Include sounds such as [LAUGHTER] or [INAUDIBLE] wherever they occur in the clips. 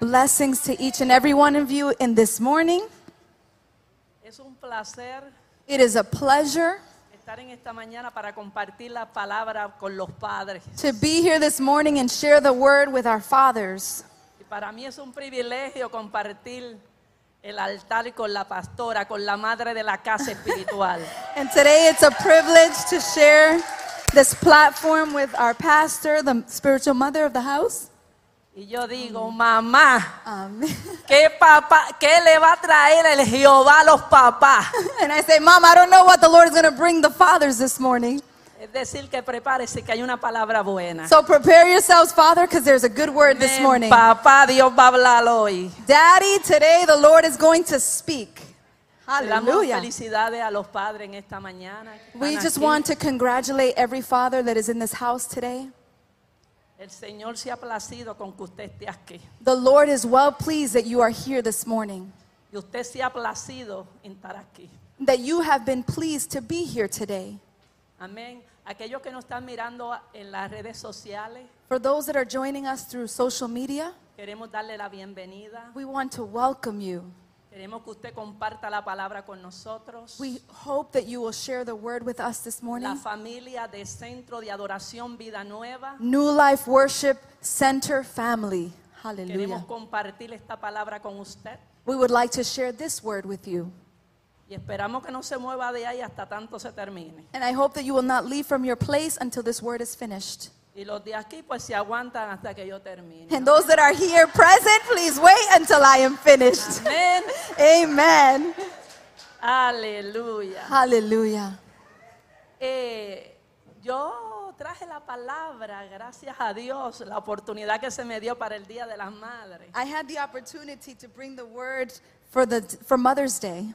Blessings to each and every one of you in this morning. Es un placer It is a pleasure en esta mañana para compartir la palabra con los padres. to be here this morning and share the word with our fathers. Y para mí es un privilegio compartir el altar con la pastora, con la madre de la casa espiritual. [LAUGHS] And today it's a privilege to share this platform with our pastor, the spiritual mother of the house. Y yo digo, mamá, Um, ¿qué, papá, ¿qué le va a traer el Jehová a los papás? [LAUGHS] and I say, Mom, I don't know what the Lord is going to bring the fathers this morning. Es decir, que prepárese que hay una palabra buena. So prepare yourselves, Father, because there's a good word this Amén, morning. Papá, Dios va a hablar hoy. Daddy, today the Lord is going to speak. Hallelujah. felicidades a los padres en esta mañana. We just aquí. want to congratulate every father that is in this house today. El Señor se ha placido con que usted esté aquí. The Lord is well pleased that you are here this morning, Y usted se ha placido en estar aquí. that you have been pleased to be here today. Amén. Aquellos que nos están mirando en las redes sociales, For those that are joining us through social media, queremos darle la bienvenida. we want to welcome you. Queremos que usted comparta la palabra con nosotros. We hope that you will share the word with us this La morning. familia de Centro de Adoración Vida Nueva. New Life Worship Center family. Queremos Hallelujah. compartir esta palabra con usted. We would like to share this word with you. Y esperamos que no se mueva de ahí hasta tanto se termine. And I hope that you will not leave from your place until this word is finished. Y los de aquí pues se aguantan hasta que yo termine. And those that are here present, please wait until I am finished. Amén. [LAUGHS] Amen. Aleluya. Hallelujah. Eh, yo traje la palabra, gracias a Dios, la oportunidad que se me dio para el Día de las Madres. I had the opportunity to bring the word for the for Mother's Day.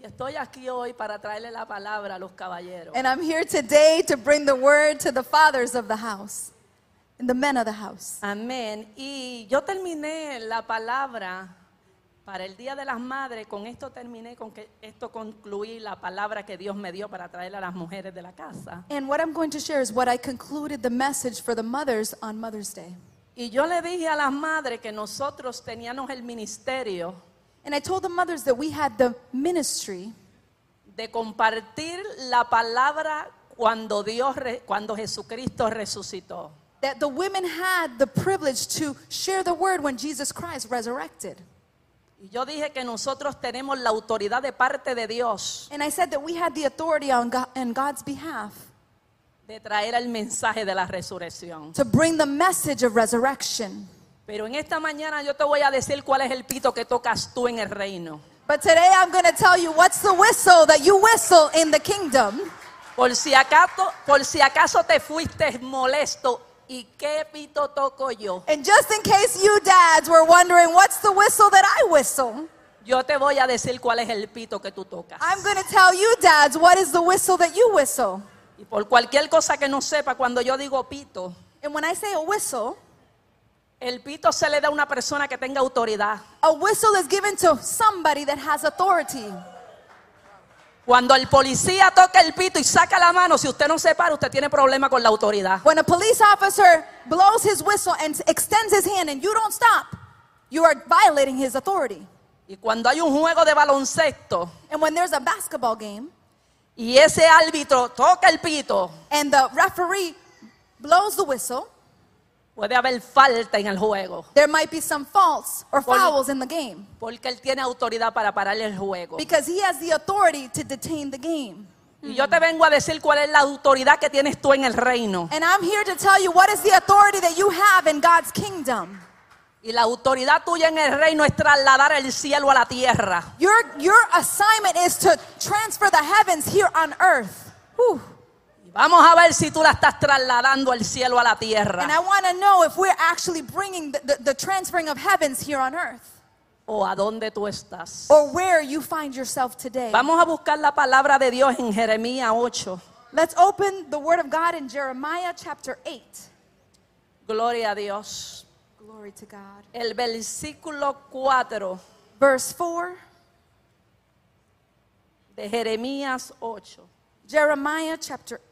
Y estoy aquí hoy para traerle la palabra a los caballeros. And I'm here today to bring the word to the fathers of the house and the men of the house. Amén. Y yo terminé la palabra para el Día de las Madres. Con esto terminé, con que esto concluí la palabra que Dios me dio para traerle a las mujeres de la casa. And what I'm going to share is what I concluded the message for the mothers on Mother's Day. Y yo le dije a las madres que nosotros teníamos el ministerio And I told the mothers that we had the ministry de compartir la palabra cuando Dios cuando Jesucristo resucitó. that the women had the privilege to share the word when Jesus Christ resurrected. Y yo dije que nosotros tenemos la autoridad de parte de Dios And I said that we had the authority on, God, on God's behalf de traer el mensaje de la resurrección. to bring the message of resurrection. Pero en esta mañana yo te voy a decir cuál es el pito que tocas tú en el reino. But today I'm going to tell you what's the whistle that you whistle in the kingdom. Por si acaso, por si acaso te fuiste molesto, ¿y qué pito toco yo? And just in case you dads were wondering what's the whistle that I whistle, Yo te voy a decir cuál es el pito que tú tocas. I'm going to tell you dads what is the whistle that you whistle. Y por cualquier cosa que no sepa, cuando yo digo pito, And when I say a whistle, el pito se le da a una persona que tenga autoridad. a whistle is given to somebody that has authority. Cuando el policía toca el pito y saca la mano, si usted no se para, usted tiene problema con la autoridad. When a police officer blows his whistle and extends his hand and you don't stop, you are violating his authority. Y cuando hay un juego de baloncesto And when there's a basketball game y ese árbitro toca el pito, and the referee blows the whistle, puede haber falta en el juego. there might be some faults or Pol- fouls in the game Porque él tiene autoridad para pararle el juego. because he has the authority to detain the game. Y yo te vengo a decir cuál es la autoridad que tienes tú en el reino. And I'm here to tell you what is the authority that you have in God's kingdom. Y la autoridad tuya en el reino es trasladar el cielo a la tierra. Your, your assignment is to transfer the heavens here on earth. Whew. Vamos a ver si tú la estás trasladando el cielo a la And I tierra. want to know if we're actually bringing the, the, the transferring of heavens here on earth O a dónde tú estás. or where you find yourself today. Vamos a buscar la palabra de Dios en Jeremías 8. Let's open the word of God in Jeremiah chapter 8. Gloria a Dios. Glory to God. El versículo 4 Verse 4, de Jeremías 8. Jeremiah chapter 8.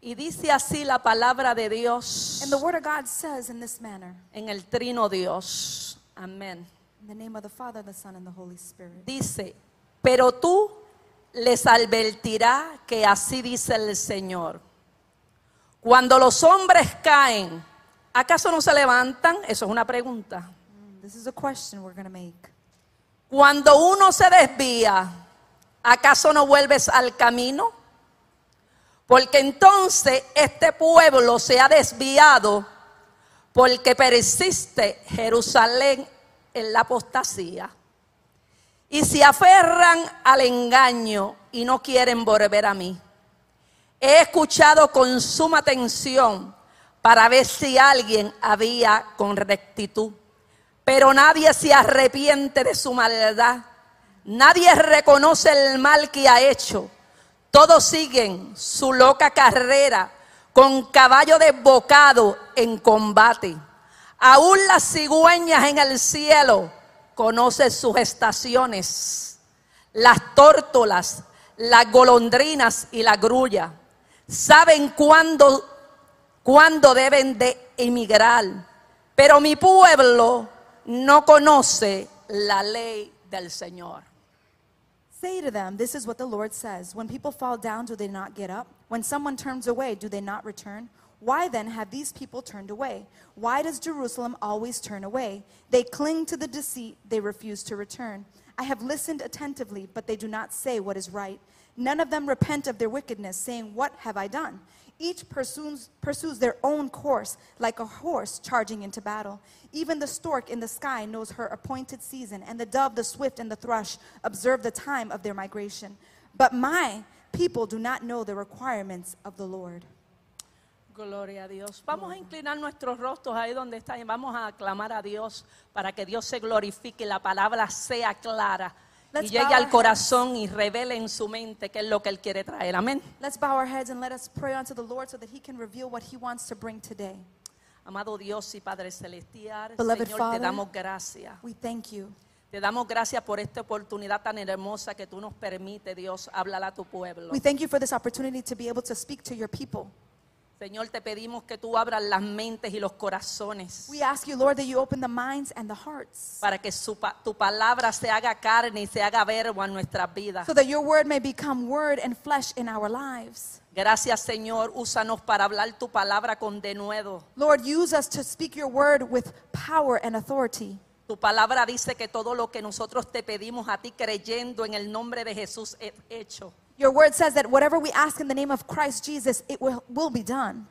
Y dice así la palabra de Dios And the word of God says in this manner en el trino Dios. Amén. In the name of the Father, the Son, and the Holy Spirit. Dice, pero tú les advertirá que así dice el Señor. Cuando los hombres caen, ¿acaso no se levantan? Eso es una pregunta. Mm, This is a question we're going to make. Cuando uno se desvía, ¿acaso no vuelves al camino? Porque entonces este pueblo se ha desviado porque persiste Jerusalén en la apostasía. Y se aferran al engaño y no quieren volver a mí. He escuchado con suma atención para ver si alguien había con rectitud. Pero nadie se arrepiente de su maldad. Nadie reconoce el mal que ha hecho. Todos siguen su loca carrera con caballo desbocado en combate. Aún las cigüeñas en el cielo conocen sus estaciones. Las tórtolas, las golondrinas y la grulla saben cuándo, cuándo deben de emigrar. Pero mi pueblo no conoce la ley del Señor. Say to them, This is what the Lord says. When people fall down, do they not get up? When someone turns away, do they not return? Why then have these people turned away? Why does Jerusalem always turn away? They cling to the deceit, they refuse to return. I have listened attentively, but they do not say what is right. None of them repent of their wickedness, saying, What have I done? Each pursues, pursues their own course like a horse charging into battle. Even the stork in the sky knows her appointed season, and the dove, the swift, and the thrush observe the time of their migration. But my people do not know the requirements of the Lord. Gloria a Dios. Vamos a inclinar nuestros rostros ahí donde están y vamos a aclamar a Dios para que Dios se glorifique y la palabra sea clara y Let's llegue bow al corazón y revele en su mente qué es lo que Él quiere traer. Amén. Let's bow our heads and let us pray unto the Lord so that He can reveal what He wants to bring today. Amado Dios y Padre Celestial, Beloved Señor, Father, te damos gracias. We thank you. Te damos gracias por esta oportunidad tan hermosa que tú nos permites, Dios, hablar a tu pueblo. We thank you for this opportunity to be able to speak to your people. Señor, te pedimos que tú abras las mentes y los corazones We ask you, Lord, that you open the minds and the hearts para que su pa- tu palabra se haga carne y se haga verbo en nuestras vidas. so that your word may become word and flesh in our lives. Gracias, Señor. Úsanos para hablar tu palabra con denuedo. Lord, use us to speak your word with power and authority. Tu palabra dice que todo lo que nosotros te pedimos a ti creyendo en el nombre de Jesús es hecho. Your word says that whatever we ask in the name of Christ Jesus, it will, will be done.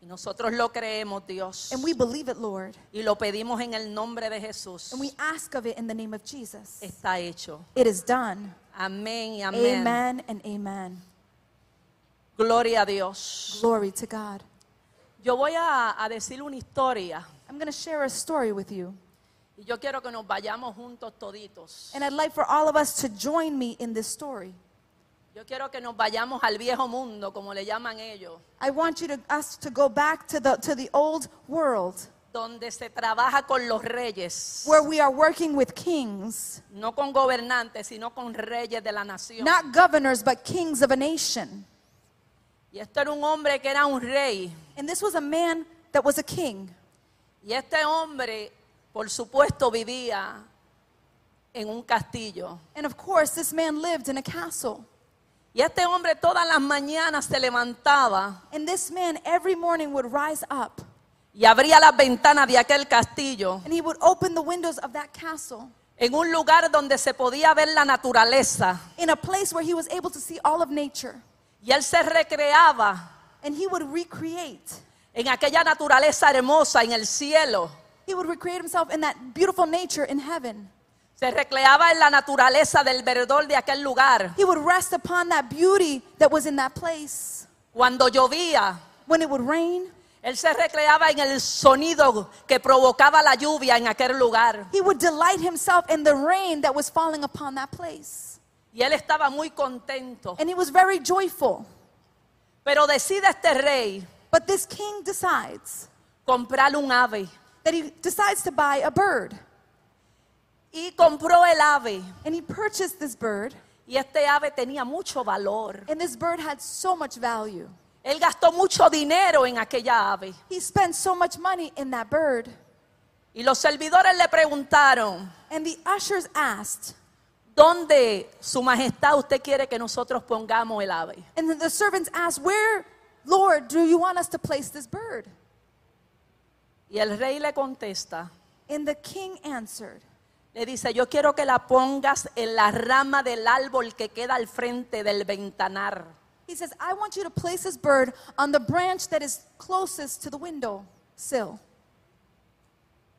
Y nosotros lo creemos, Dios. And we believe it, Lord. Y lo pedimos en el nombre de Jesús. And we ask of it in the name of Jesus. Está hecho. It is done. Amén y amén. Amen and amen. Gloria a Dios. Glory to God. Yo voy a, a decir una historia I'm going to share a story with you. y yo quiero que nos vayamos juntos toditos. And I'd like for all of us to join me in this story. Yo quiero que nos vayamos al viejo mundo, como le llaman ellos, I want you to us to go back to the to the old world donde se trabaja con los reyes, where we are working with kings, no con gobernantes, sino con reyes de la nación. not governors but kings of a nation. Y esto era un hombre que era un rey. And this was a man that was a king. Y este hombre, por supuesto, vivía en un castillo. And of course, this man lived in a castle. Y este hombre todas las mañanas se levantaba And this man every morning would rise up y abría las ventanas de aquel castillo and he would open the windows of that castle en un lugar donde se podía ver la naturaleza. in a place where he was able to see all of nature. Y él se recreaba And he would recreate. en aquella naturaleza hermosa en el cielo. He would recreate himself in that beautiful nature in heaven. Se recreaba en la naturaleza del verdor de aquel lugar. He would rest upon that beauty that was in that place. Cuando llovía, When it would rain, él se recreaba en el sonido que provocaba la lluvia en aquel lugar. he would delight himself in the rain that was falling upon that place. Y él estaba muy contento. And he was very joyful. Pero decide este rey But this king decides comprar un ave. that he decides to buy a bird. Y compró el ave. And he purchased this bird, Y este ave tenía mucho valor. and this bird had so much value. Él gastó mucho dinero en aquella ave. He spent so much money in that bird. Y los servidores le preguntaron, And the ushers asked, ¿dónde su majestad usted quiere que nosotros pongamos el ave? and the servants asked, Where, Lord, do you want us to place this bird? Y el rey le contesta, And the king answered, le dice, yo quiero que la pongas en la rama del árbol que queda al frente del ventanar. He says, I want you to place this bird on the branch that is closest to the window sill.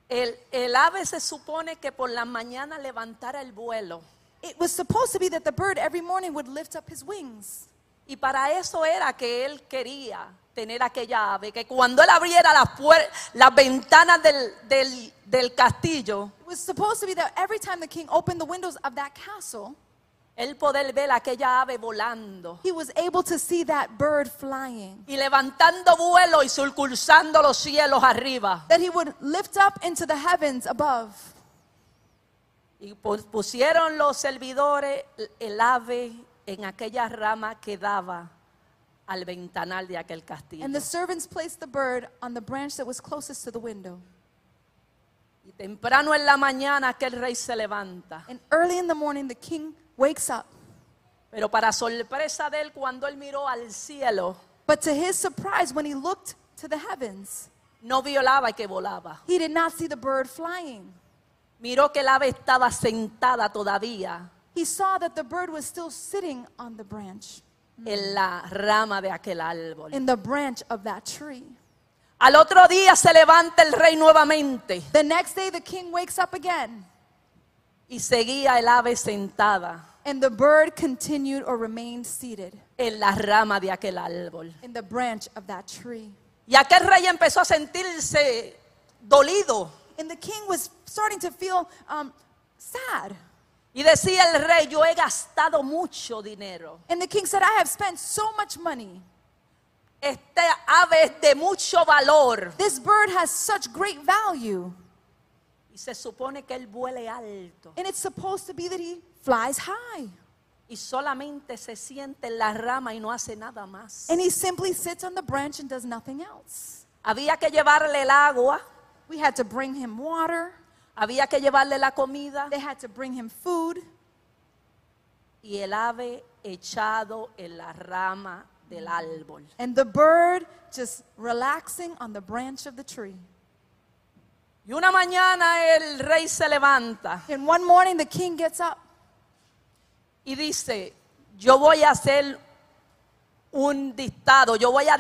El, el ave se supone que por la mañana levantara el vuelo. It was supposed to be that the bird every morning would lift up his wings. Y para eso era que él quería tener aquella ave, que cuando él abriera las, las ventanas del, del- del castillo, It was supposed to be that every time the king opened the windows of that castle, él poder ver aquella ave volando he was able to see that bird flying. y levantando vuelo y surcursando los cielos arriba. That he would lift up into the heavens above. Y pu- pusieron los servidores el ave en aquella rama que daba al ventanal de aquel castillo. And the servants placed the bird on the branch that was closest to the window. Y temprano en la mañana aquel rey se levanta. And early in the morning, the king wakes up. Pero para sorpresa de él, cuando él miró al cielo, But to his surprise, when he looked to the heavens, no vio el ave que volaba. he did not see the bird flying. Miró que el ave estaba sentada todavía He saw that the bird was still sitting on the branch, en la rama de aquel árbol. in the branch of that tree. Al otro día se levanta el rey nuevamente The next day, the king wakes up again, y seguía el ave sentada and the bird continued or remained seated en la rama de aquel árbol. in the branch of that tree. Y aquel rey empezó a sentirse dolido. And the king was starting to feel um, sad. Y decía el rey, yo he gastado mucho dinero. And the king said, I have spent so much money. Este ave es de mucho valor. This bird has such great value. Y se supone que él vuele alto. And it's supposed to be that he flies high. Y solamente se siente en la rama y no hace nada más. And he simply sits on the branch and does nothing else. Había que llevarle el agua, We had to bring him water, había que llevarle la comida they had to bring him food. y el ave echado en la rama del árbol. And the bird just relaxing on the branch of the tree. Y una mañana el rey se levanta And one morning the king gets up y dice, yo voy a hacer un dictado, yo voy a,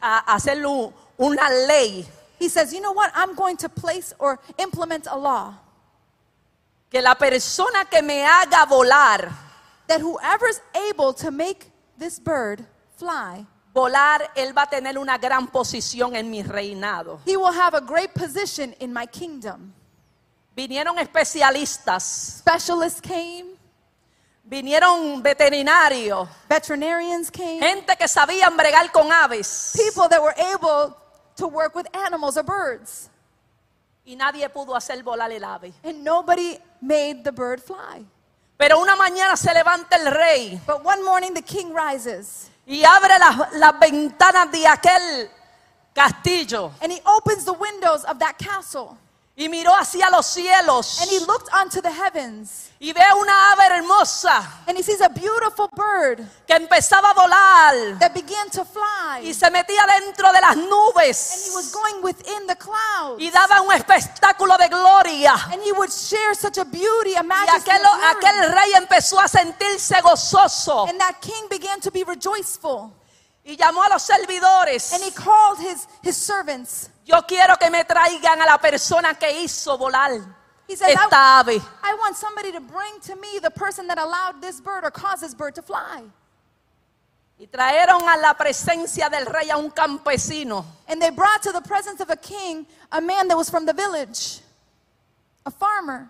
a hacer un- una ley He says, You know what? I'm going to place or implement a law que la persona que me haga volar, that whoever's able to make this bird fly, volar, él va a tener una gran posición en mi reinado. he will have a great position in my kingdom. Vinieron especialistas, Specialists came, vinieron veterinarios, veterinarians came, gente que sabían bregar con aves people that were able to work with animals or birds. y nadie pudo hacer volar el ave. And nobody made the bird fly. Pero una mañana se levanta el rey But one morning the king rises y abre las, las ventanas de aquel castillo and he opens the windows of that castle y miró hacia los cielos. And he looked onto the heavens. Y ve una ave hermosa and he sees a beautiful bird que empezaba a volar that began to fly. y se metía dentro de las and he nubes was going within the clouds. y daba un espectáculo de gloria. and he would share such a beauty, a Y majesty, aquel, of glory. aquel rey empezó a sentirse gozoso. And that king began to be rejoiceful y llamó a los servidores. and he called his, his servants. Yo quiero que me traigan a la persona que hizo volar He I, esta ave. I want somebody to bring to me the person that allowed this bird or caused this bird to fly. Y trajeron a la presencia del rey a un campesino. And they brought to the presence of a king a man that was from the village, a farmer.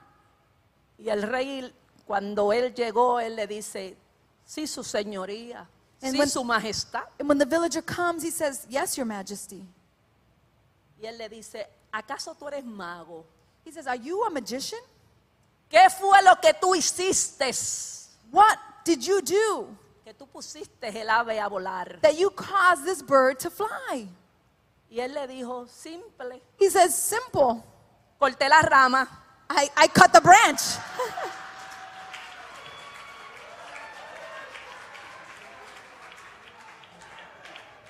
Y el rey, cuando él llegó, él le dice, sí, su señoría, And sí, when- su majestad. And when the villager comes, he says, Yes, your majesty. Y él le dice, ¿acaso tú eres mago? He says, Are you a magician? ¿Qué fue lo que tú hiciste What did you do que tú pusiste el ave a volar. that you caused this bird to fly. Y él le dijo, simple, He says, Simple. corté la rama, I, I cut the branch. [LAUGHS]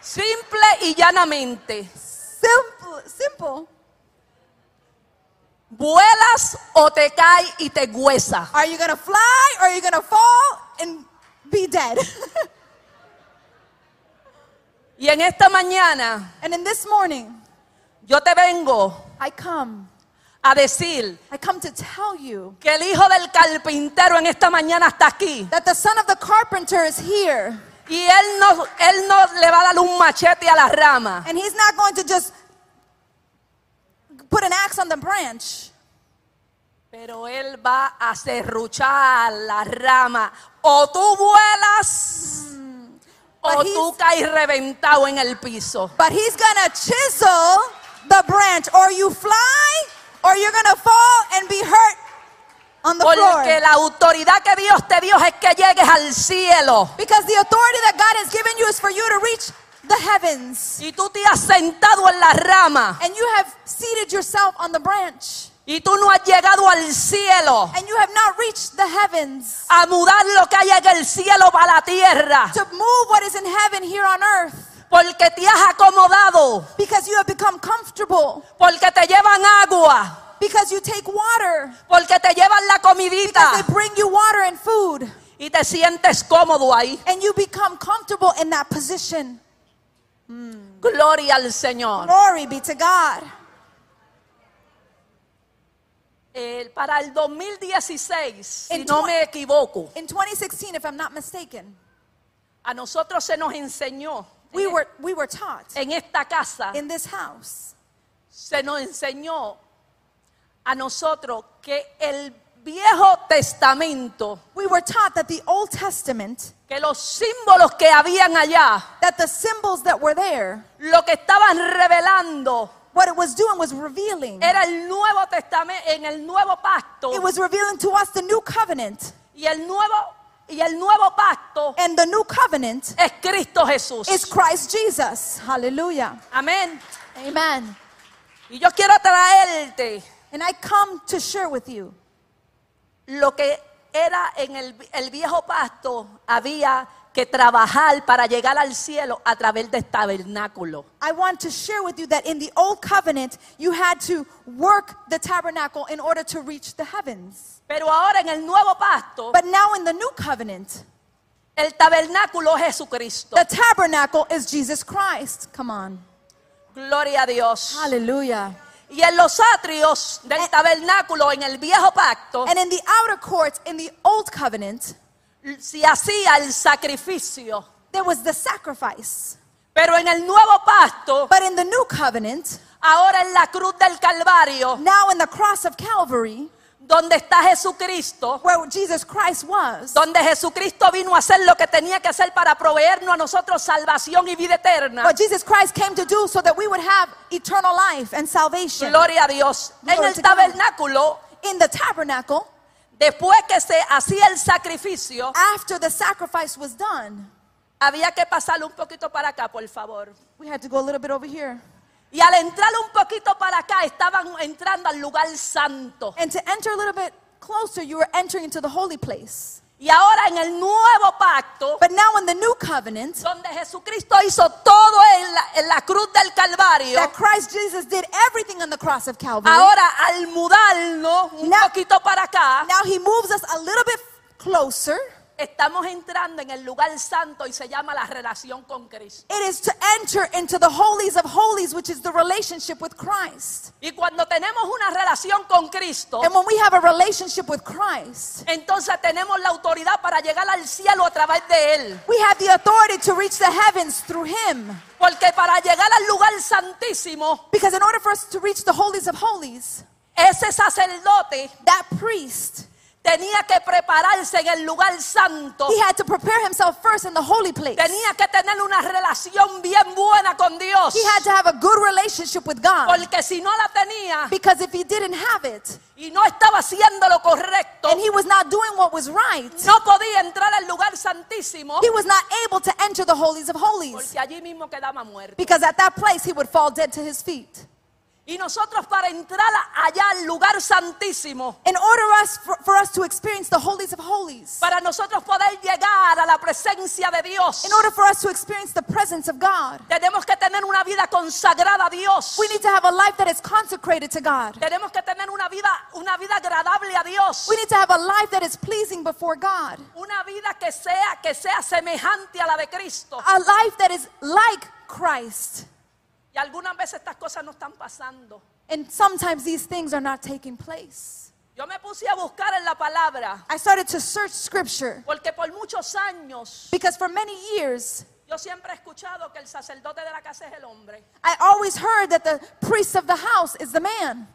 simple y llanamente. Simple, simple. ¿Vuelas o te cae y te huesa? Are you gonna fly or are you gonna fall and be dead? [LAUGHS] Y en esta mañana and in this morning, yo te vengo I come. a decir I come to tell you que el hijo del carpintero en esta mañana está aquí. that the son of the carpenter is here. Y él no, él no le va a dar un machete a la rama. And he's not going to just put an axe on the branch. Pero él va a serruchar la rama. O tú vuelas o But he's- tú caes reventado en el piso. But he's gonna chisel the branch, or you fly, or you're gonna fall and be hurt on the Porque floor. la autoridad que Dios te dio es que llegues al cielo. Because the authority that God has given you is for you to reach the heavens. Y tú te has sentado en la rama. And you have seated yourself on the branch. Y tú no has llegado al cielo. And you have not reached the heavens A mudar lo que hay en el cielo para la tierra. to move what is in heaven here on earth. Porque te has acomodado. Because you have become comfortable. Porque te llevan agua. Because you take water. Porque te llevan la comidita. They bring you water and food. Y te sientes cómodo ahí. And you become comfortable in that position. Gloria al Señor. Glory be to God. Para el 2016, si En no me equivoco, In 2016, if I'm not mistaken, a nosotros se nos enseñó we en, were, we were taught en esta casa, in this house se nos enseñó a nosotros que el Viejo Testamento, we were taught that the Old Testament, que los símbolos que habían allá, that the symbols that were there, lo que estaban revelando what it was doing was revealing. era el Nuevo Testamento, en el Nuevo Pacto It was revealing to us the new covenant. y el Nuevo y el Nuevo Pacto And the new covenant es Cristo Jesús. is Christ Jesus. Hallelujah. Amén. Amen. Y yo quiero traerte And I come to share with you lo que era en el, el viejo pacto, había que trabajar para llegar al cielo a través del tabernáculo. I want to share with you that in the old covenant, you had to work the tabernacle in order to reach the heavens. Pero ahora en el nuevo pacto, But now in the new covenant, el tabernáculo es Jesucristo. the tabernacle is Jesus Christ. Come on. Gloria a Dios. Hallelujah. Y en los atrios del tabernáculo en el viejo pacto And in the outer courts, in the old covenant, se hacía el sacrificio. there was the sacrifice. Pero en el nuevo pacto, But in the new covenant, ahora en la cruz del Calvario, now in the cross of Calvary, donde está Jesucristo, where Jesus Christ was, donde Jesucristo vino a hacer lo que tenía que hacer para proveernos a nosotros salvación y vida eterna. what Jesus Christ came to do so that we would have eternal life and salvation. Gloria a Dios. En Glory el to God. tabernáculo, In the tabernacle, después que se hacía el sacrificio, after the sacrifice was done, había que pasarlo un poquito para acá, por favor. we had to go a little bit over here. Y al entrar un poquito para acá, estaban entrando al lugar santo. And to enter a little bit closer, you were entering into the holy place. Y ahora en el nuevo pacto, But now in the new covenant, donde Jesucristo hizo todo en la, en la cruz del Calvario, that Christ Jesus did everything on the cross of Calvary. ahora al mudarnos un Now- poquito para acá, Now he moves us a little bit closer. Estamos entrando en el lugar santo y se llama la relación con Cristo. It is to enter into the holies of holies, which is the relationship with Christ. Y cuando tenemos una relación con Cristo, And when we have a relationship with Christ, entonces tenemos la autoridad para llegar al cielo a través de Él. we have the authority to reach the heavens through him. Porque para llegar al lugar santísimo, Because in order for us to reach the holies of holies, ese sacerdote that priest, tenía que prepararse en el lugar santo. he had to prepare himself first in the holy place. Tenía que tener una relación bien buena con Dios. He had to have a good relationship with God. Porque si no la tenía Because if he didn't have it, y no estaba haciendo lo correcto, and he was not doing what was right, no podía entrar al lugar santísimo he was not able to enter the holies of holies. porque allí mismo quedaba muerto. Because at that place he would fall dead to his feet. Y nosotros para entrar allá al lugar santísimo, In order us, for, for us to experience the holies of holies, para nosotros poder llegar a la presencia de Dios, in order for us to experience the presence of God, tenemos que tener una vida consagrada a Dios. we need to have a life that is consecrated to God. Tenemos que tener una vida, una vida agradable a Dios. We need to have a life that is pleasing before God. Una vida que sea, que sea semejante a la de Cristo. A life that is like Christ. Y algunas veces estas cosas no están pasando. And sometimes these things are not taking place. Yo me puse a buscar en la palabra, I started to search scripture porque por muchos años because for many years yo siempre he escuchado que el sacerdote de la casa es el hombre. I always heard that the priest of the house is the man.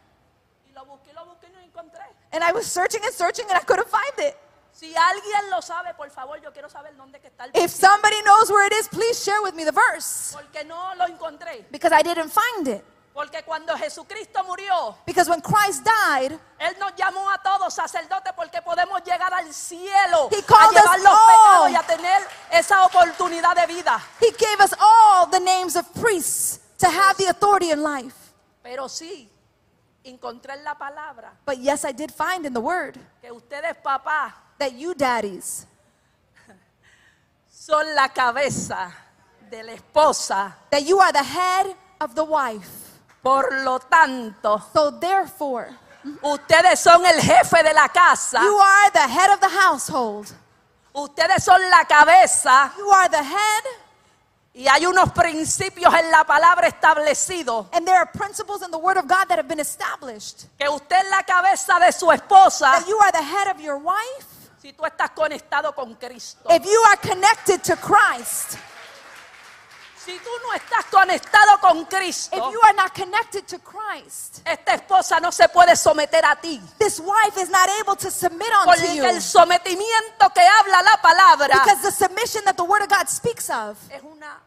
Y lo busqué, lo busqué y no encontré. And I was searching and searching and I couldn't find it. Si alguien lo sabe, por favor, yo quiero saber dónde que está el If versículo, somebody knows where it is, please share with me the verse porque no lo encontré. because I didn't find it. Porque cuando Jesucristo murió, Because when Christ died, Él nos llamó a todos sacerdotes porque podemos llegar al cielo He a called llevar us los all. pecados y a tener esa oportunidad de vida. He gave us all the names of priests to have the authority in life. Pero sí, encontré en la palabra But yes, I did find in the word que ustedes, papá, that you daddies son la cabeza de la esposa. that you are the head of the wife. Por lo tanto, So therefore, ustedes son el jefe de la casa. you are the head of the household. Ustedes son la cabeza You are the head, y hay unos principios en la palabra establecidos. and there are principles in the word of God that have been established. Que usted es la cabeza de su esposa That you are the head of your wife si tú estás conectado con Cristo. if you are connected to Christ. Si tú no estás conectado con If Cristo, you are not connected to Christ, esta esposa no se puede someter a ti. this wife is not able to submit unto Porque you. el sometimiento que habla la palabra Because the submission that the word of God speaks of, es una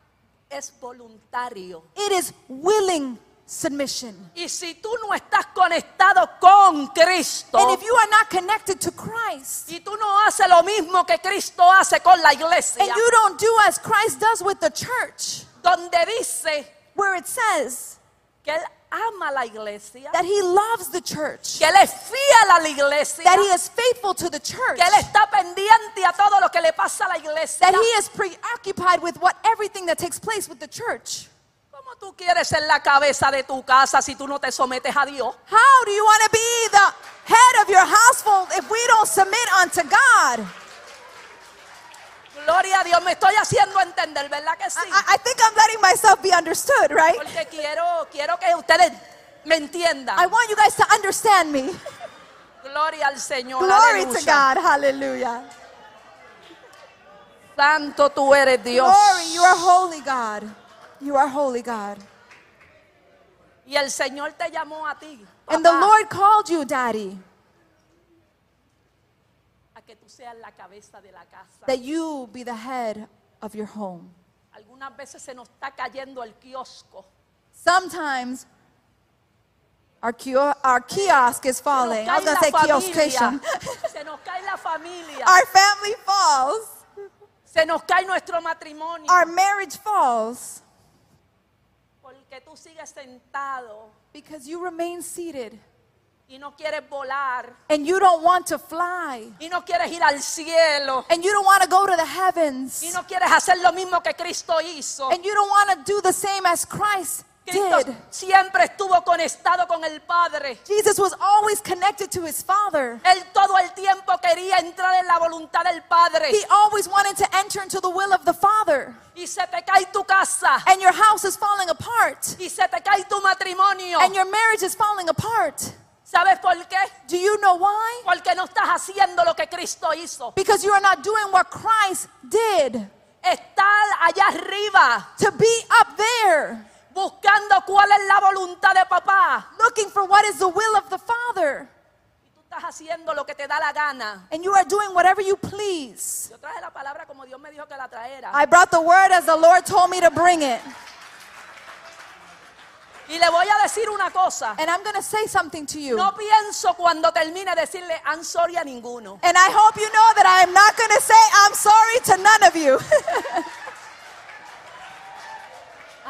es voluntario. it is willing submission. Y si tú no estás conectado con Cristo And if you are not connected to Christ, y tú no haces lo mismo que Cristo hace con la iglesia, and you don't do as Christ does with the church, donde dice where it says que él ama la iglesia, that he loves the church, que él es fiel a la iglesia, that he is faithful to the church, que él está pendiente a todo lo que le pasa a la iglesia. that he is preoccupied with what everything that takes place with the church. ¿Cómo tú quieres ser la cabeza de tu casa si tú no te sometes a Dios? How do you want to be the head of your household if we don't submit unto God? Gloria a Dios, me estoy haciendo entender, ¿verdad que sí? I, I think I'm letting myself be understood, right? Porque quiero, quiero que ustedes me entiendan. I want you guys to understand me. Gloria al Señor. Glory aleluya. to God. Hallelujah. Santo tú eres Dios. Glory, you are holy God. You are holy God. Y el Señor te llamó a ti. And the Lord called you, Daddy, a que tú seas la cabeza de la casa. that you be the head of your home. Algunas veces se nos está cayendo el kiosco. Sometimes our, kio- our kiosk is falling. I was going to say kioskation. [LAUGHS] Se nos cae la familia. Our family falls. Se nos cae nuestro matrimonio. Our marriage falls Porque tú sigues sentado because you remain seated y no quieres volar. and you don't want to fly Y no quieres ir al cielo. and you don't want to go to the heavens Y no quieres hacer lo mismo que Cristo hizo. and you don't want to do the same as Christ Cristo did. siempre estuvo conectado con el Padre. Jesus was always connected to his Father. Él todo el tiempo quería entrar en la voluntad del Padre. He always wanted to enter into the will of the Father. Y se te cae tu casa. And your house is falling apart. Y se te cae tu matrimonio. And your marriage is falling apart. ¿Sabes por qué? Do you know why? Porque no estás haciendo lo que Cristo hizo. Because you are not doing what Christ did. Estar allá arriba To be up there, buscando cuál es la voluntad de papá. looking for what is the will of the Father. Y tú estás haciendo lo que te da la gana. And you are doing whatever you please. Yo traje la palabra como Dios me dijo que la traera. I brought the word as the Lord told me to bring it. Y le voy a decir una cosa. And I'm going to say something to you. No pienso cuando termine decirle I'm sorry a ninguno. And I hope you know that I am not going to say I'm sorry to none of you. [LAUGHS]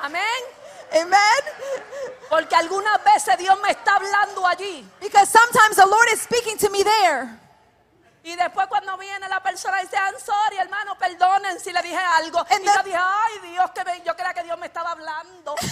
Amén. Amen. Porque algunas veces Dios me está hablando allí. Because sometimes the Lord is speaking to me there. Y después cuando viene la persona y dice, I'm sorry, hermano, perdonen si le dije algo. And y yo dije, ay Dios, que me- yo creía que Dios me estaba hablando. [LAUGHS]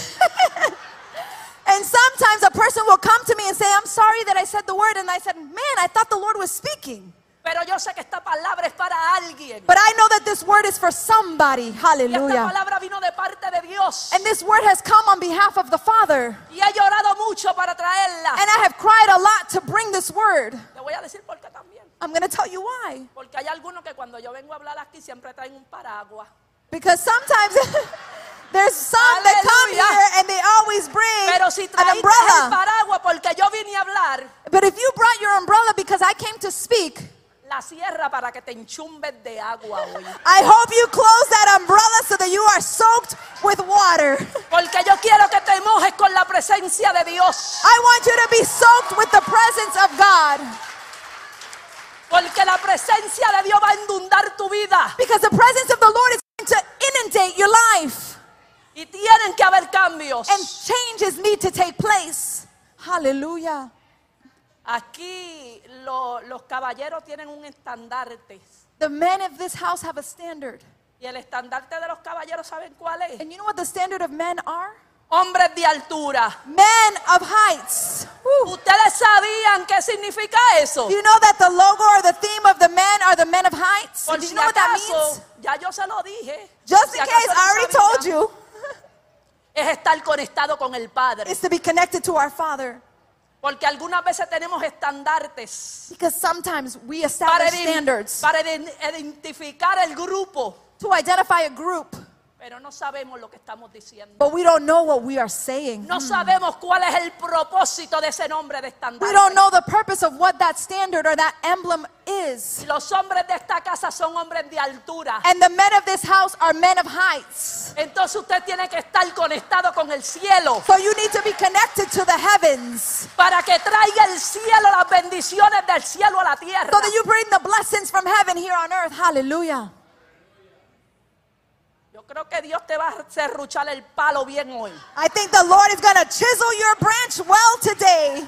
And sometimes a person will come to me and say, I'm sorry that I said the word. And I said, Man, I thought the Lord was speaking. Pero yo sé que esta palabra es para alguien. But I know that this word is for somebody. Y esta Hallelujah. palabra vino de parte de Dios. And this word has come on behalf of the Father. Y he llorado mucho para traerla. And I have cried a lot to bring this word. Te voy a decir por qué también. I'm going to tell you why. Porque hay algunos que cuando yo vengo a hablar aquí siempre traen un paraguas. Because sometimes [LAUGHS] there's some that come here and they always bring Pero si an traíste el umbrella. paraguas porque yo vine a hablar, But if you brought your umbrella because I came to speak, la cierra para que te enchumbes de agua hoy. I hope you close that umbrella so that you are soaked with water. Porque yo quiero que te mojes con la presencia de Dios. I want you to be soaked with the presence of God. Porque la presencia de Dios va a inundar tu vida. Because the presence of the Lord is going to inundate your life. Y tienen que haber cambios. And changes need to take place. Hallelujah. Aquí lo- los caballeros tienen un estandarte. The men of this house have a standard. Y el estandarte de los caballeros, ¿saben cuál es? And you know what the standard of men are? Hombres de altura. Men of heights. Woo. ¿Ustedes sabían qué significa eso? Do you know that the logo or the theme of the men are the men of heights? Por Do you si know what that acaso, means? ya yo se lo dije. Just Si in acaso case, I already told you. [LAUGHS] Es estar conectado con el Padre. Is to be connected to our Father. Porque algunas veces tenemos estandartes Because sometimes we para, establish ident- standards para ident- identificar el grupo, to identify a group, pero no sabemos lo que estamos diciendo. but we don't know what we are saying. No sabemos cuál es el propósito de ese nombre de We estandarte. don't know the purpose of what that standard or that emblem is. Los hombres de esta casa son hombres de altura. And the men of this house are men of heights. Entonces usted tiene que estar conectado con el cielo So you need to be connected to the heavens para que traiga el cielo las bendiciones del cielo a la tierra. so that you bring the blessings from heaven here on earth. Hallelujah. Creo que Dios te va a serruchar el palo bien hoy. I think the Lord is going to chisel your branch well today.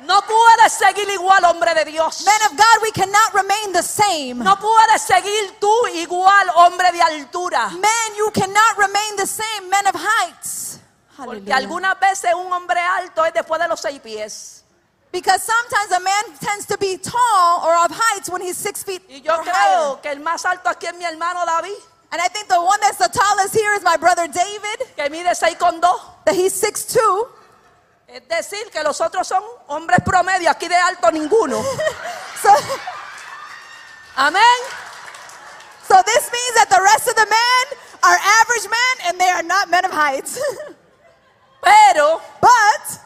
No puedes seguir igual, hombre de Dios. Men of God, we cannot remain the same. No puedes seguir tú igual, hombre de altura. Men, you cannot remain the same. Men of heights. Porque algunas veces un hombre alto es después de los seis pies. Because sometimes a man tends to be tall or of heights when he's six feet Y yo higher. creo que el más alto aquí es mi hermano David, And I think the one that's the tallest here is my brother David, que mide seis con dos. that he's 6'2. Es decir, que los otros son hombres promedio, aquí de alto ninguno. [LAUGHS] So, Amén. so this means that the rest of the men are average men and they are not men of heights. [LAUGHS] Pero but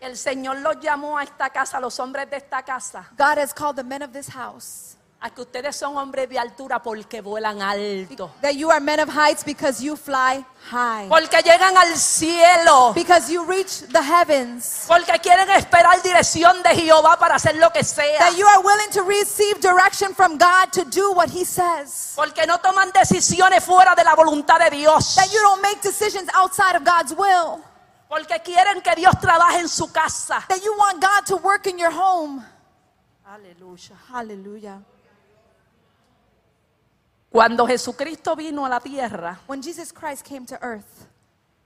el Señor los llamó a esta casa, los hombres de esta casa, God has called the men of this house a que ustedes son hombres de altura porque vuelan alto. that you are men of heights because you fly high. Porque llegan al cielo. Because you reach the heavens. Porque quieren esperar dirección de Jehová para hacer lo que sea. That you are willing to receive direction from God to do what He says. Porque no toman decisiones fuera de la voluntad de Dios. That you don't make decisions outside of God's will. Porque quieren que Dios trabaje en su casa. That you want God to work in your home. Aleluya. Hallelujah. Cuando Jesucristo vino a la tierra, When Jesus Christ came to earth,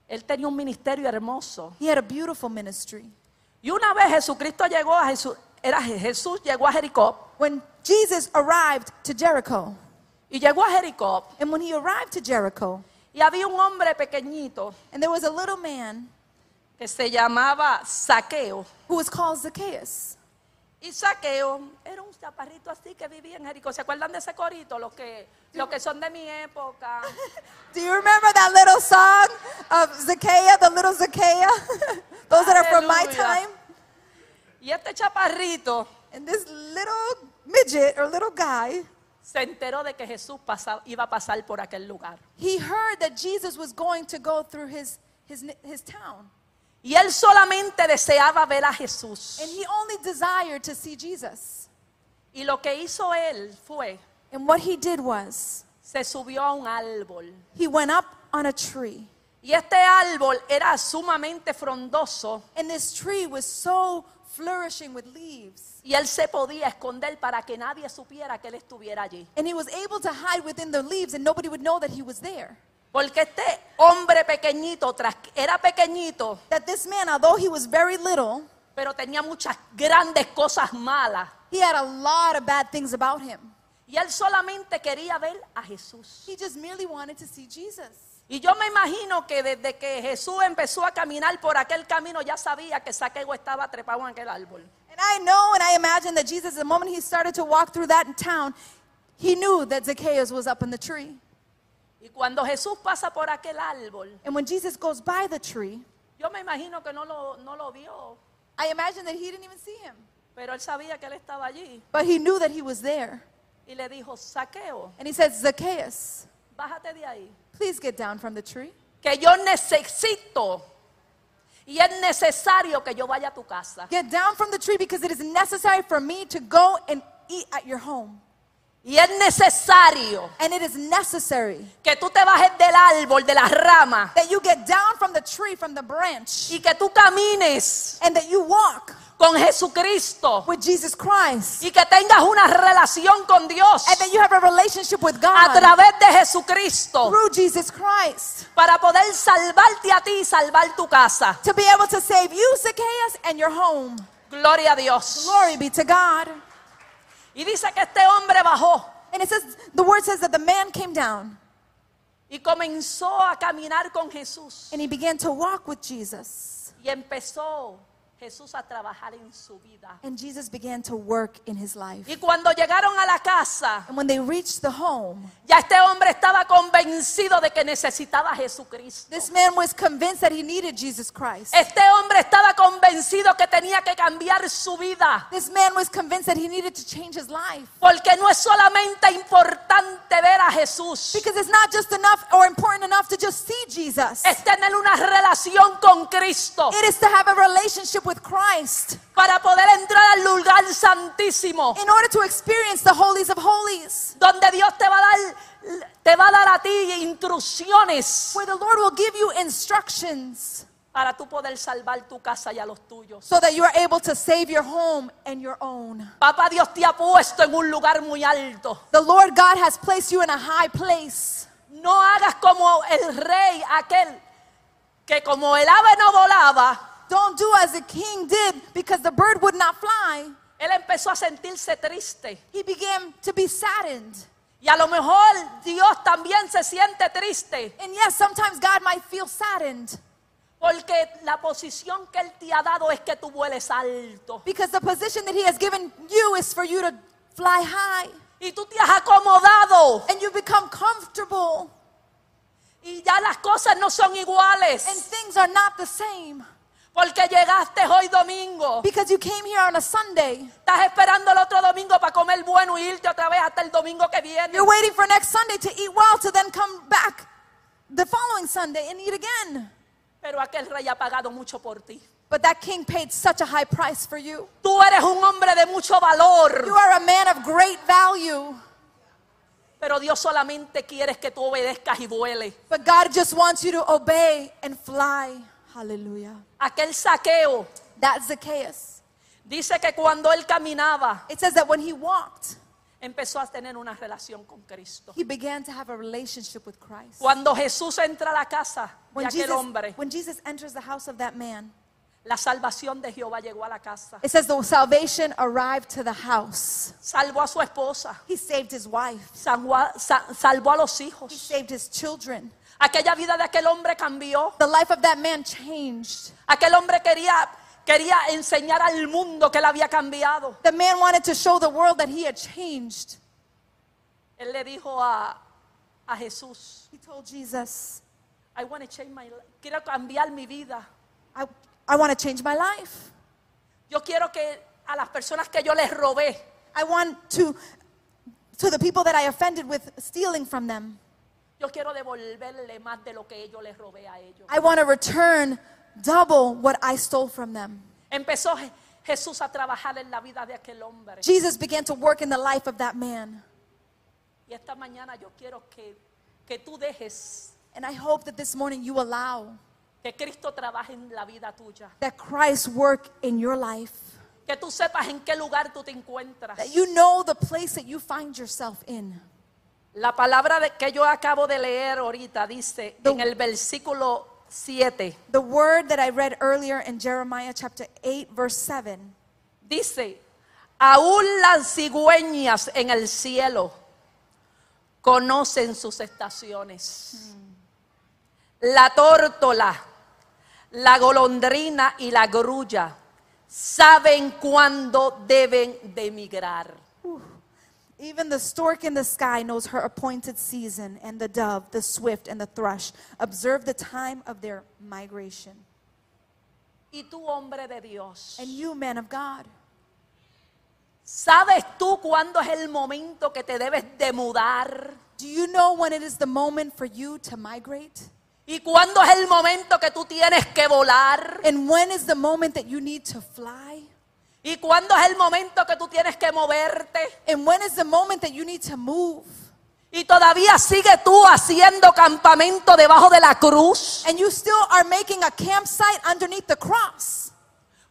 él tenía un ministerio hermoso. He had a beautiful ministry. Y una vez Jesucristo llegó a Jesús, era Jesús llegó a Jericó When Jesus arrived to Jericho, y llegó a Jericó and when He arrived to Jericho, y había un hombre pequeñito and there was a little man que se llamaba Saqueo. who was called Zacchaeus. Y Saqueo era un chaparrito así que vivía en Jericó. ¿Se acuerdan de ese corito? Los que, los que son de mi época. [LAUGHS] Do you remember that little song of Zacchaeus, the little Zacchaeus? [LAUGHS] Those that are from my time. Y este chaparrito And this little midget or little guy, se enteró de que Jesús pasa- iba a pasar por aquel lugar. he heard that Jesus was going to go through his his, his town. Y él solamente deseaba ver a Jesús. And he only desired to see Jesus. Y lo que hizo él fue, And what he did was, se subió a un árbol. he went up on a tree. Y este árbol era sumamente frondoso And this tree was so flourishing with leaves. y él se podía esconder para que nadie supiera que él estuviera allí. And he was able to hide within the leaves and nobody would know that he was there. Porque este hombre pequeñito, tras era pequeñito, That this man, although he was very little, pero tenía muchas grandes cosas malas. he had a lot of bad things about him. Y él solamente quería ver a Jesús. He just merely wanted to see Jesus. Y yo me imagino que desde que Jesús empezó a caminar por aquel camino ya sabía que Saqueo estaba trepado en aquel árbol. And I know and I imagine that Jesus, the moment he started to walk through that town, he knew that Zacchaeus was up in the tree. Y cuando Jesús pasa por aquel árbol, And when Jesus goes by the tree, yo me imagino que no lo, no lo vio, I imagine that he didn't even see him. pero él sabía que él estaba allí. But he knew that he was there. Y le dijo, Saqueo, And he said, Zacchaeus, bájate de ahí. please get down from the tree. Que yo necesito y es necesario que yo vaya a tu casa. Get down from the tree because it is necessary for me to go and eat at your home. Y es necesario And it is necessary que tú te bajes del árbol, de las ramas, that you get down from the tree, from the branch, y que tú camines and that you walk con Jesucristo with Jesus Christ. y que tengas una relación con Dios And that you have a relationship with a God través de Jesucristo through Jesus Christ para poder salvarte a ti y salvar tu casa. to be able to save you, Zacchaeus, and your home. Gloria a Dios. Glory be to God. Y dice que este hombre bajó. And it says, the word says that the man came down. Y comenzó a caminar con Jesús. And he began to walk with Jesus. y empezó Jesús a trabajar en su vida. And Jesus began to work in his life. Y cuando llegaron a la casa, And when they reached the home, ya este hombre estaba convencido de que necesitaba a Jesucristo. this man was convinced that he needed Jesus Christ. Este hombre estaba convencido que tenía que cambiar su vida. This man was convinced that he needed to change his life. Porque no es solamente importante ver a Jesús, Because it's not just enough or important enough to just see Jesus. es tener una relación con Cristo It is to have a relationship with Christ para poder entrar al lugar santísimo, in order to experience the holies of holies, donde Dios te va a dar, te va a dar a ti instrucciones where the Lord will give you instructions para tú poder salvar tu casa y a los tuyos. so that you are able to save your home and your own. Papá Dios te ha puesto en un lugar muy alto. The Lord God has placed you in a high place. No hagas como el rey aquel que como el ave no volaba, Don't do as the king did because the bird would not fly. él empezó a sentirse triste. He began to be saddened. Y a lo mejor Dios también se siente triste And yes, sometimes God might feel saddened porque la posición que Él te ha dado es que tú vueles alto. because the position that He has given you is for you to fly high. Y tú te has acomodado And you become comfortable. y ya las cosas no son And things are not the same porque llegaste hoy domingo. because you came here on a Sunday. Estás esperando el otro domingo para comer bueno y irte otra vez hasta el domingo que viene. You're waiting for next Sunday to eat well to then come back the following Sunday and eat again. Pero aquel rey ha pagado mucho por ti. But that king paid such a high price for you. Tú eres un hombre de mucho You valor, are a man of great value. pero Dios solamente quiere que tú obedezcas y vueles. But God just wants you to obey and fly. Hallelujah. Aquel saqueo That's Zacchaeus. dice que cuando él caminaba, It says that when he walked, empezó a tener una relación con Cristo. he began to have a relationship with Christ. Cuando Jesús entra a la casa de When aquel Jesus, hombre, when Jesus enters the house of that man, la salvación de Jehová llegó a la casa. it says the salvation arrived to the house. Salvó a su esposa, He saved his wife. salvó a, sa- salvó a los He hijos. saved his children. Aquella vida de aquel hombre cambió. The life of that man changed. Aquel hombre quería, quería enseñar al mundo que él había cambiado. The man wanted to show the world that he had changed. Él le dijo a, a Jesús, He told Jesus, I want to change my life. Quiero cambiar mi vida. I, I want to change my life. Yo quiero que a las personas que yo les robé, I want to, to the people that I offended with stealing from them. Yo quiero devolverle más de lo que ellos les robé a ellos. I want to return double what I stole from them. Empezó Je- Jesús a trabajar en la vida de aquel hombre. Jesus began to work in the life of that man. Y esta mañana yo quiero que, que tú dejes And I hope that this morning you allow que Cristo trabaje en la vida tuya. that Christ work in your life. Que tú sepas en qué lugar tú te encuentras. That you know the place that you find yourself in. La palabra de- que yo acabo de leer ahorita dice The- en el versículo 7, The word that I read earlier in Jeremiah chapter 8, verse 7. dice, aún las cigüeñas en el cielo conocen sus estaciones. La tórtola, la golondrina y la grulla saben cuándo deben de emigrar. Even the stork in the sky knows her appointed season, and the dove, the swift, and the thrush observe the time of their migration. Y tú, hombre de Dios, And you, man of God, ¿sabes tú cuándo es el momento que te debes de mudar? do you know when it is the moment for you to migrate? ¿Y cuándo es el momento que tú tienes que volar? And when is the moment that you need to fly? ¿Y cuándo es el momento que tú tienes que moverte? And when is the moment that you need to move? Y todavía sigue tú haciendo campamento debajo de la cruz. And you still are making a campsite underneath the cross.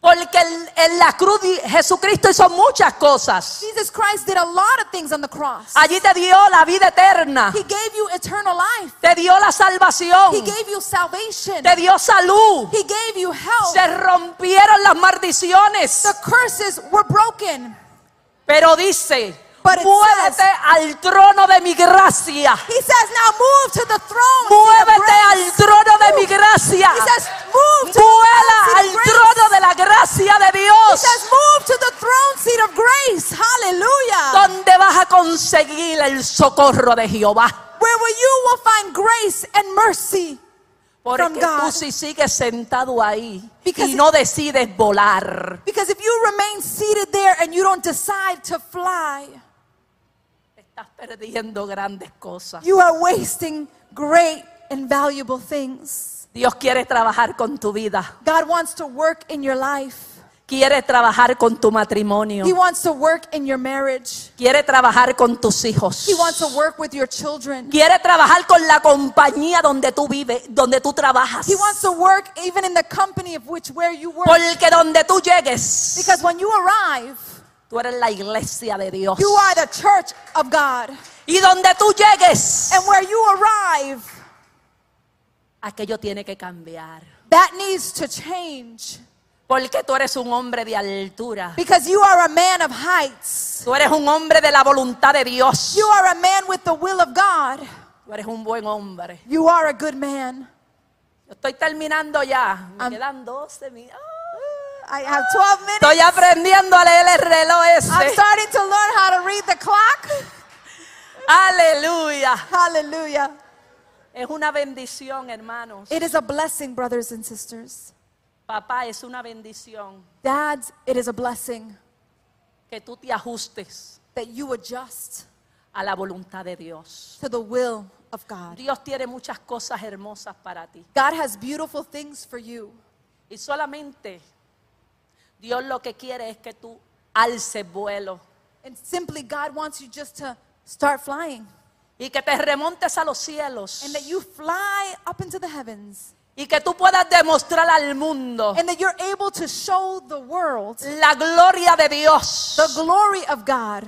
Porque en, la cruz Jesucristo hizo muchas cosas. Jesus Christ did a lot of things on the cross. Allí te dio la vida eterna. He gave you eternal life. Te dio la salvación. He gave you salvation. Te dio salud. He gave you health. Se rompieron las maldiciones. The curses were broken. Pero dice, But it muévete says- al trono de mi gracia. He says, now move to the throne. Muévete grace." al trono de mi gracia. He says, move to the Vuela throne al seat of grace. trono de la gracia de He Dios. says, move to the throne seat of grace. Hallelujah. Donde vas a conseguir el socorro de Jehová. Where will you will find grace and mercy. Porque From God. tú si sigues sentado ahí Because y no decides volar, Because if you remain seated there and you don't decide to fly, estás perdiendo grandes cosas. you are wasting great and valuable things. Dios quiere trabajar con tu vida. God wants to work in your life. Quiere trabajar con tu matrimonio. He wants to work in your marriage. Quiere trabajar con tus hijos. He wants to work with your children. Quiere trabajar con la compañía donde tú vives, donde tú trabajas. He wants to work even in the company of which where you work. Porque donde tú llegues, Because when you arrive, tú eres la iglesia de Dios. you are the church of God. Y donde tú llegues, And where you arrive, aquello tiene que cambiar. that needs to change. Porque tú eres un hombre de altura. Because you are a man of heights. Tú eres un hombre de la voluntad de Dios. You are a man with the will of God. Tú eres un buen hombre. You are a good man. Yo estoy terminando ya. Me quedan 12 mil. I have 12 minutes. Estoy aprendiendo a leer el reloj I'm ese. starting to learn how to read the clock. Aleluya. Hallelujah. Es una bendición, hermanos. It is a blessing, brothers and sisters. Papá, es una bendición Dads, it is a blessing que tú te ajustes that you adjust a la voluntad de Dios. to the will of God. Dios tiene muchas cosas hermosas para ti. God has beautiful things for you. Y solamente Dios lo que quiere es que tú alces vuelo. And simply, God wants you just to start flying. Y que te remontes a los cielos. And that you fly up into the heavens. Y que tú puedas demostrar al mundo and that you're able to show the world la gloria de Dios, the glory of God,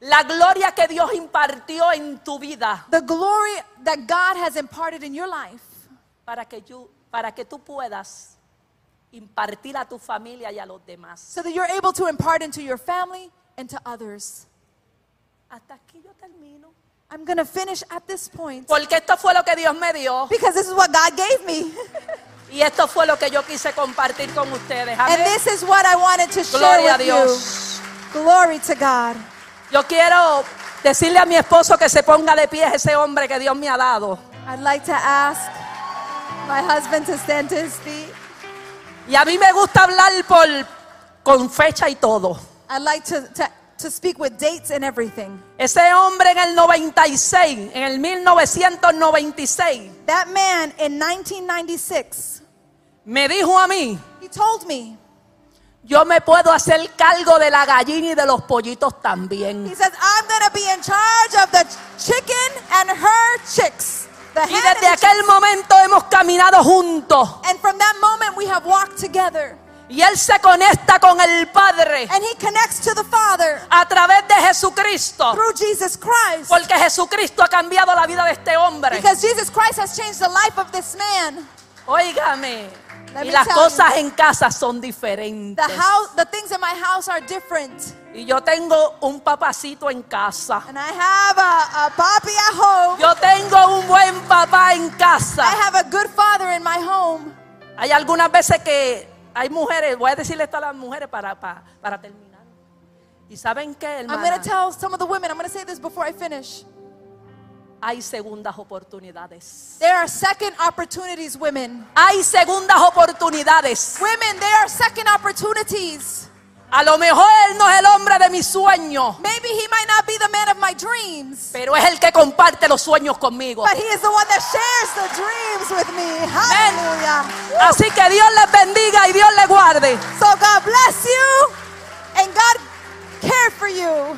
la gloria que Dios impartió en tu vida. The glory that God has imparted in your life. Para que, tú- para que tú puedas impartir a tu familia y a los demás. so that you're able to impart into your family and to others. Hasta aquí yo termino. I'm going to finish at this point Porque esto fue lo que Dios me dio because this is what God gave me. y esto fue lo que yo quise compartir con ustedes. And Amén. this is what I wanted to share Gloria a with Dios. you. Glory to God. Yo quiero decirle a mi esposo que se ponga de pie ese hombre que Dios me ha dado. I'd like to ask my husband to stand to his feet. Y a mí me gusta hablar por con fecha y todo. I'd like to, to, to speak with dates and everything. Ese hombre en el 96, en el 1996, That man in 1996, me dijo a mí, he told me, yo me puedo hacer cargo de la gallina y de los pollitos también. he says, I'm going to be in charge of the chicken and her chicks. The Y hen and desde the aquel momento hemos caminado juntos. And from that moment, we have walked together. Y él se conecta con el Padre And he connects to the Father a través de Jesucristo. through Jesus Christ. Porque Jesucristo ha cambiado la vida de este hombre. Because Jesus Christ has changed the life of this man. Óigame. Y las cosas you. en casa son diferentes. The house, the things in my house are different. Y yo tengo un papacito en casa. And I have a, a papi at home. Yo tengo un buen papá en I casa. have a good father in my home. Hay algunas veces que hay mujeres, voy a decirle esto a las mujeres para, para, para terminar. ¿Y saben qué, I'm going to tell some of the women, I'm going to say this before I finish. Hay segundas oportunidades. There are second opportunities, women. Hay segundas oportunidades. Women, there are second opportunities. A lo mejor él no es el hombre de mis sueños, Maybe he might not be the man of my dreams, pero es el que comparte los sueños conmigo. but he is the one that shares the dreams with me. Hallelujah. Así que Dios les bendiga y Dios les guarde. So God bless you and God care for you.